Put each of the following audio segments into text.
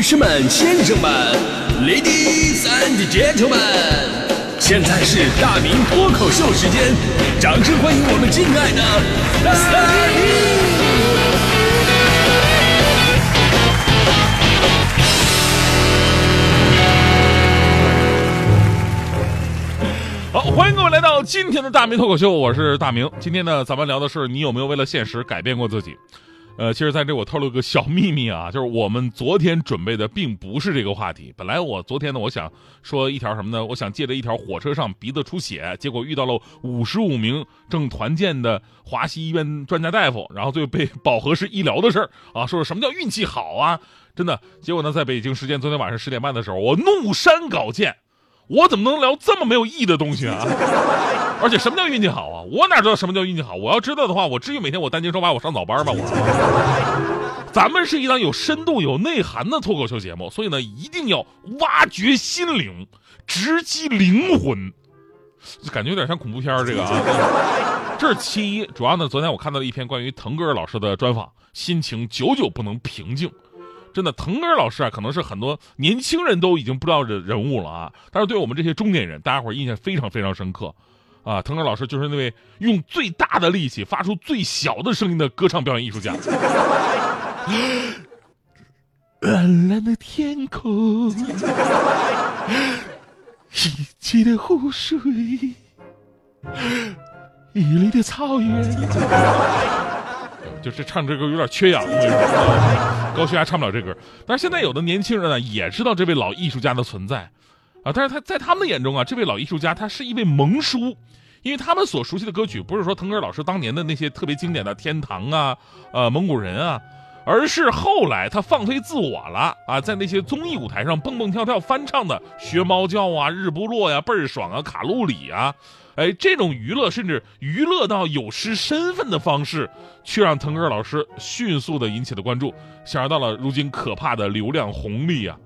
女士们、先生们，Ladies and Gentlemen，现在是大明脱口秀时间，掌声欢迎我们敬爱的大明！好，欢迎各位来到今天的大明脱口秀，我是大明。今天呢，咱们聊的是你有没有为了现实改变过自己？呃，其实在这我透露个小秘密啊，就是我们昨天准备的并不是这个话题。本来我昨天呢，我想说一条什么呢？我想借着一条火车上鼻子出血，结果遇到了五十五名正团建的华西医院专家大夫，然后最后被饱和式医疗的事儿啊，说什么叫运气好啊？真的，结果呢，在北京时间昨天晚上十点半的时候，我怒删稿件。我怎么能聊这么没有意义的东西啊？而且什么叫运气好啊？我哪知道什么叫运气好？我要知道的话，我至于每天我担惊受怕我上早班吗？我，咱们是一档有深度、有内涵的脱口秀节目，所以呢，一定要挖掘心灵，直击灵魂，感觉有点像恐怖片这个啊。这是其一，主要呢，昨天我看到了一篇关于腾格尔老师的专访，心情久久不能平静。真的，腾格尔老师啊，可能是很多年轻人都已经不知道的人物了啊。但是对我们这些中年人，大家伙印象非常非常深刻，啊，腾格尔老师就是那位用最大的力气发出最小的声音的歌唱表演艺术家。蓝蓝的天空，一起的湖水，一里的草原。就是唱这歌有点缺氧，高血压唱不了这歌。但是现在有的年轻人呢，也知道这位老艺术家的存在，啊，但是他在他们眼中啊，这位老艺术家他是一位萌叔，因为他们所熟悉的歌曲不是说腾格尔老师当年的那些特别经典的《天堂》啊，呃，蒙古人啊，而是后来他放飞自我了啊，在那些综艺舞台上蹦蹦跳跳翻唱的《学猫叫》啊，《日不落》呀，倍儿爽啊，《卡路里》啊。哎，这种娱乐甚至娱乐到有失身份的方式，却让腾格尔老师迅速的引起了关注，想象到了如今可怕的流量红利啊！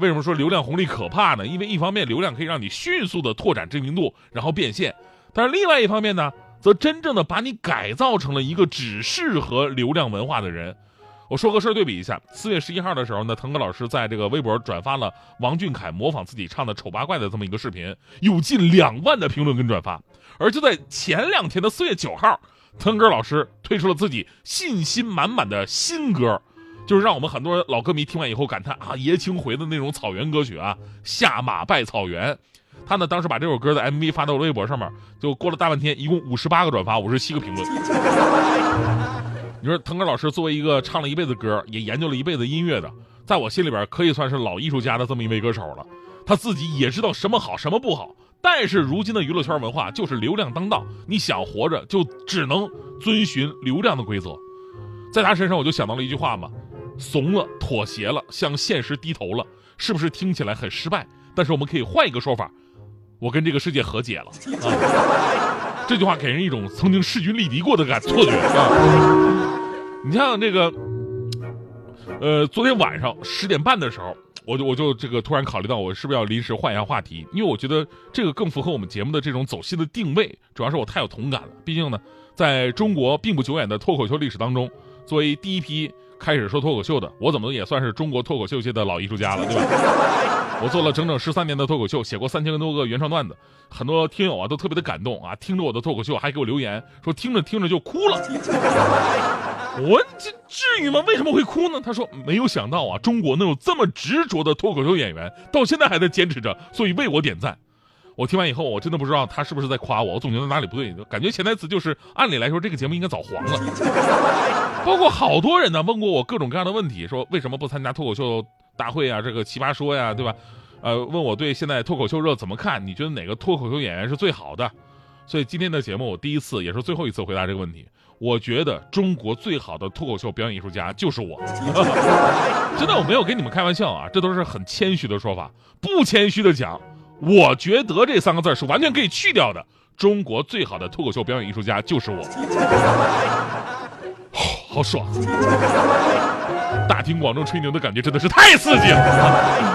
为什么说流量红利可怕呢？因为一方面流量可以让你迅速的拓展知名度，然后变现；但是另外一方面呢，则真正的把你改造成了一个只适合流量文化的人。我说个事儿对比一下，四月十一号的时候呢，腾格老师在这个微博转发了王俊凯模仿自己唱的《丑八怪》的这么一个视频，有近两万的评论跟转发。而就在前两天的四月九号，腾格老师推出了自己信心满满的新歌，就是让我们很多老歌迷听完以后感叹啊，爷青回的那种草原歌曲啊，下马拜草原。他呢当时把这首歌的 MV 发到微博上面，就过了大半天，一共五十八个转发，五十七个评论。你说腾格老师作为一个唱了一辈子歌，也研究了一辈子音乐的，在我心里边可以算是老艺术家的这么一位歌手了。他自己也知道什么好，什么不好。但是如今的娱乐圈文化就是流量当道，你想活着就只能遵循流量的规则。在他身上我就想到了一句话嘛：怂了，妥协了，向现实低头了，是不是听起来很失败？但是我们可以换一个说法：我跟这个世界和解了。啊，这句话给人一种曾经势均力敌过的感错觉啊。你像这个，呃，昨天晚上十点半的时候，我就我就这个突然考虑到，我是不是要临时换一下话题？因为我觉得这个更符合我们节目的这种走心的定位。主要是我太有同感了。毕竟呢，在中国并不久远的脱口秀历史当中，作为第一批开始说脱口秀的，我怎么也算是中国脱口秀界的老艺术家了，对吧？我做了整整十三年的脱口秀，写过三千多个原创段子，很多听友啊都特别的感动啊，听着我的脱口秀还给我留言说听着听着就哭了。我这至于吗？为什么会哭呢？他说没有想到啊，中国能有这么执着的脱口秀演员，到现在还在坚持着，所以为我点赞。我听完以后，我真的不知道他是不是在夸我，我总觉得哪里不对，感觉潜台词就是按理来说这个节目应该早黄了。包括好多人呢问过我各种各样的问题，说为什么不参加脱口秀？大会啊，这个奇葩说呀，对吧？呃，问我对现在脱口秀热怎么看？你觉得哪个脱口秀演员是最好的？所以今天的节目，我第一次也是最后一次回答这个问题。我觉得中国最好的脱口秀表演艺术家就是我，真的，我没有跟你们开玩笑啊，这都是很谦虚的说法。不谦虚的讲，我觉得这三个字是完全可以去掉的。中国最好的脱口秀表演艺术家就是我，好爽。大庭广众吹牛的感觉真的是太刺激了。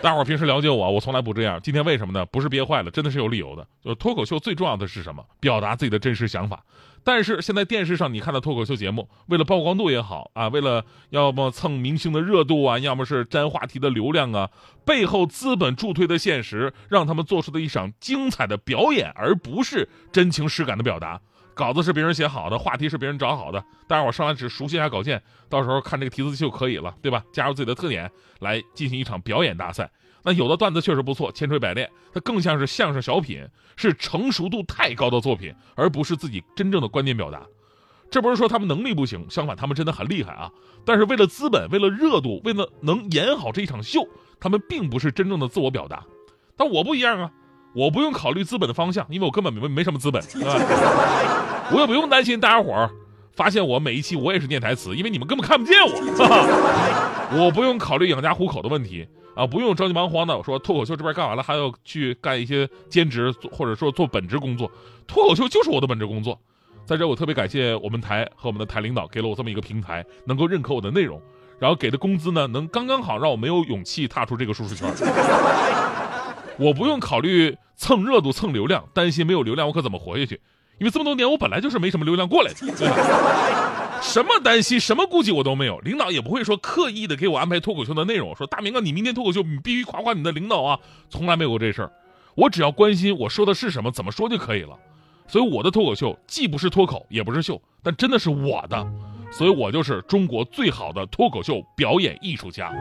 大伙儿平时了解我，我从来不这样。今天为什么呢？不是憋坏了，真的是有理由的。就脱口秀最重要的是什么？表达自己的真实想法。但是现在电视上你看的脱口秀节目，为了曝光度也好啊，为了要么蹭明星的热度啊，要么是沾话题的流量啊，背后资本助推的现实，让他们做出的一场精彩的表演，而不是真情实感的表达。稿子是别人写好的，话题是别人找好的，当然我上来只熟悉一下稿件，到时候看这个提词秀可以了，对吧？加入自己的特点来进行一场表演大赛。那有的段子确实不错，千锤百炼，它更像是相声小品，是成熟度太高的作品，而不是自己真正的观点表达。这不是说他们能力不行，相反他们真的很厉害啊！但是为了资本，为了热度，为了能演好这一场秀，他们并不是真正的自我表达。但我不一样啊，我不用考虑资本的方向，因为我根本没没什么资本，对？我也不用担心大家伙儿发现我每一期我也是念台词，因为你们根本看不见我。我不用考虑养家糊口的问题。啊，不用着急忙慌的。我说脱口秀这边干完了，还要去干一些兼职，或者说做本职工作。脱口秀就是我的本职工作。在这，我特别感谢我们台和我们的台领导给了我这么一个平台，能够认可我的内容，然后给的工资呢，能刚刚好让我没有勇气踏出这个舒适圈。我不用考虑蹭热度、蹭流量，担心没有流量我可怎么活下去？因为这么多年我本来就是没什么流量过来的。什么担心，什么顾忌我都没有，领导也不会说刻意的给我安排脱口秀的内容，说大明哥，你明天脱口秀，你必须夸夸你的领导啊，从来没有过这事儿，我只要关心我说的是什么，怎么说就可以了。所以我的脱口秀既不是脱口，也不是秀，但真的是我的，所以我就是中国最好的脱口秀表演艺术家。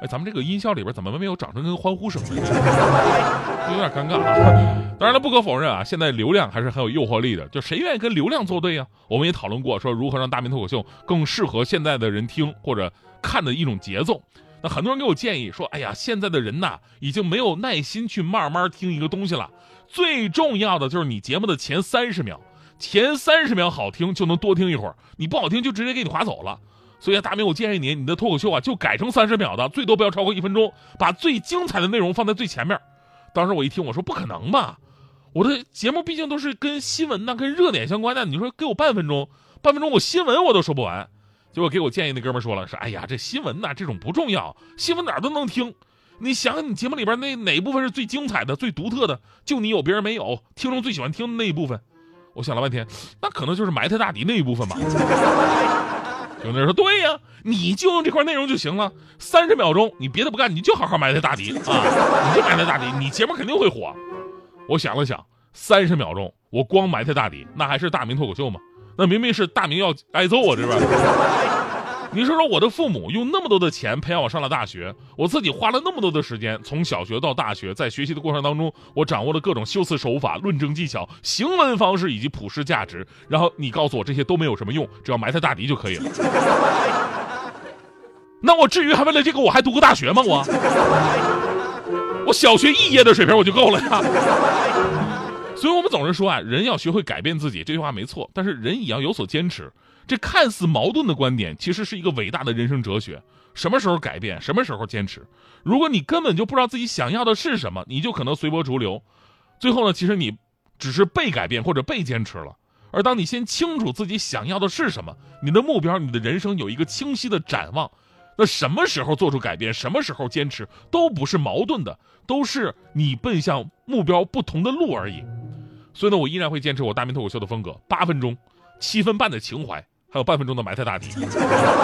哎，咱们这个音效里边怎么没有掌声跟欢呼声呢？有点尴尬啊。当然了，不可否认啊，现在流量还是很有诱惑力的。就谁愿意跟流量作对呀？我们也讨论过，说如何让大明脱口秀更适合现在的人听或者看的一种节奏。那很多人给我建议说，哎呀，现在的人呐，已经没有耐心去慢慢听一个东西了。最重要的就是你节目的前三十秒，前三十秒好听就能多听一会儿，你不好听就直接给你划走了。所以，大明，我建议你，你的脱口秀啊，就改成三十秒的，最多不要超过一分钟，把最精彩的内容放在最前面。当时我一听，我说不可能吧，我的节目毕竟都是跟新闻呐、跟热点相关的，你说给我半分钟，半分钟我新闻我都说不完。结果给我建议那哥们说了，说哎呀，这新闻呐这种不重要，新闻哪儿都能听。你想想，你节目里边那哪一部分是最精彩的、最独特的，就你有别人没有，听众最喜欢听的那一部分。我想了半天，那可能就是埋汰大迪那一部分吧。有人说对呀，你就用这块内容就行了，三十秒钟，你别的不干，你就好好埋汰大迪啊，你就埋汰大迪，你节目肯定会火。我想了想，三十秒钟，我光埋汰大迪，那还是大明脱口秀吗？那明明是大明要挨揍啊，这边。你说说，我的父母用那么多的钱培养我上了大学，我自己花了那么多的时间，从小学到大学，在学习的过程当中，我掌握了各种修辞手法、论证技巧、行文方式以及普世价值。然后你告诉我这些都没有什么用，只要埋汰大敌就可以了。那我至于还为了这个我还读个大学吗？我，我小学肄业的水平我就够了呀。所以我们总是说啊，人要学会改变自己，这句话没错，但是人也要有所坚持。这看似矛盾的观点，其实是一个伟大的人生哲学。什么时候改变，什么时候坚持？如果你根本就不知道自己想要的是什么，你就可能随波逐流。最后呢，其实你只是被改变或者被坚持了。而当你先清楚自己想要的是什么，你的目标，你的人生有一个清晰的展望，那什么时候做出改变，什么时候坚持，都不是矛盾的，都是你奔向目标不同的路而已。所以呢，我依然会坚持我大明脱口秀的风格，八分钟，七分半的情怀。还有半分钟的埋汰大题。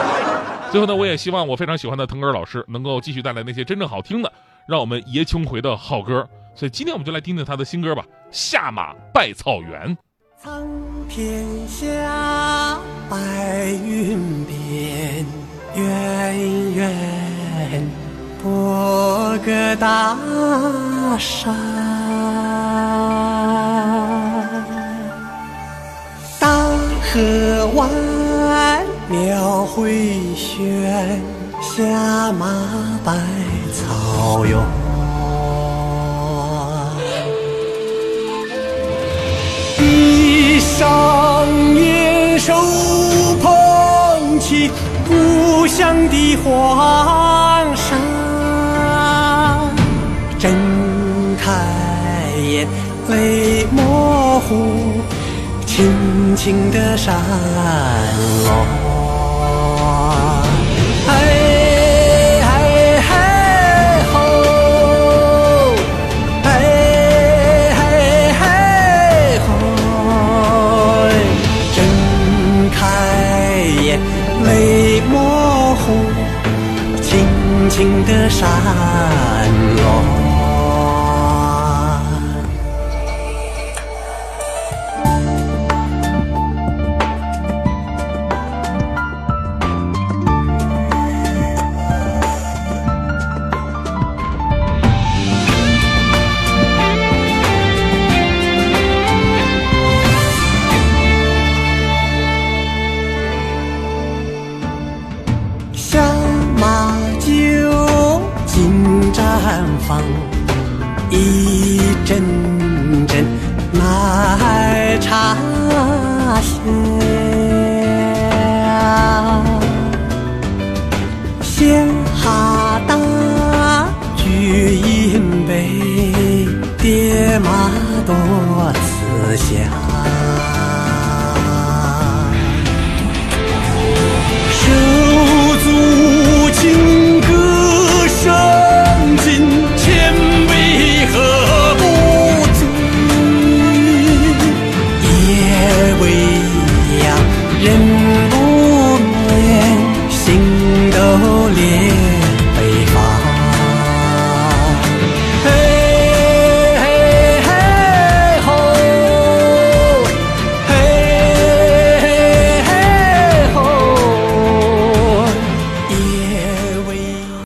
最后呢，我也希望我非常喜欢的腾格尔老师能够继续带来那些真正好听的，让我们爷青回的好歌。所以今天我们就来听听他的新歌吧，《下马拜草原》。苍天下，白云边，远远泊个大山，大河湾。鸟回旋，下马拜草原。闭上眼，手捧起故乡的黄沙，睁开眼，泪模糊。轻轻的闪落。绽放，一阵阵奶茶香。先哈达举银杯，爹妈多慈祥。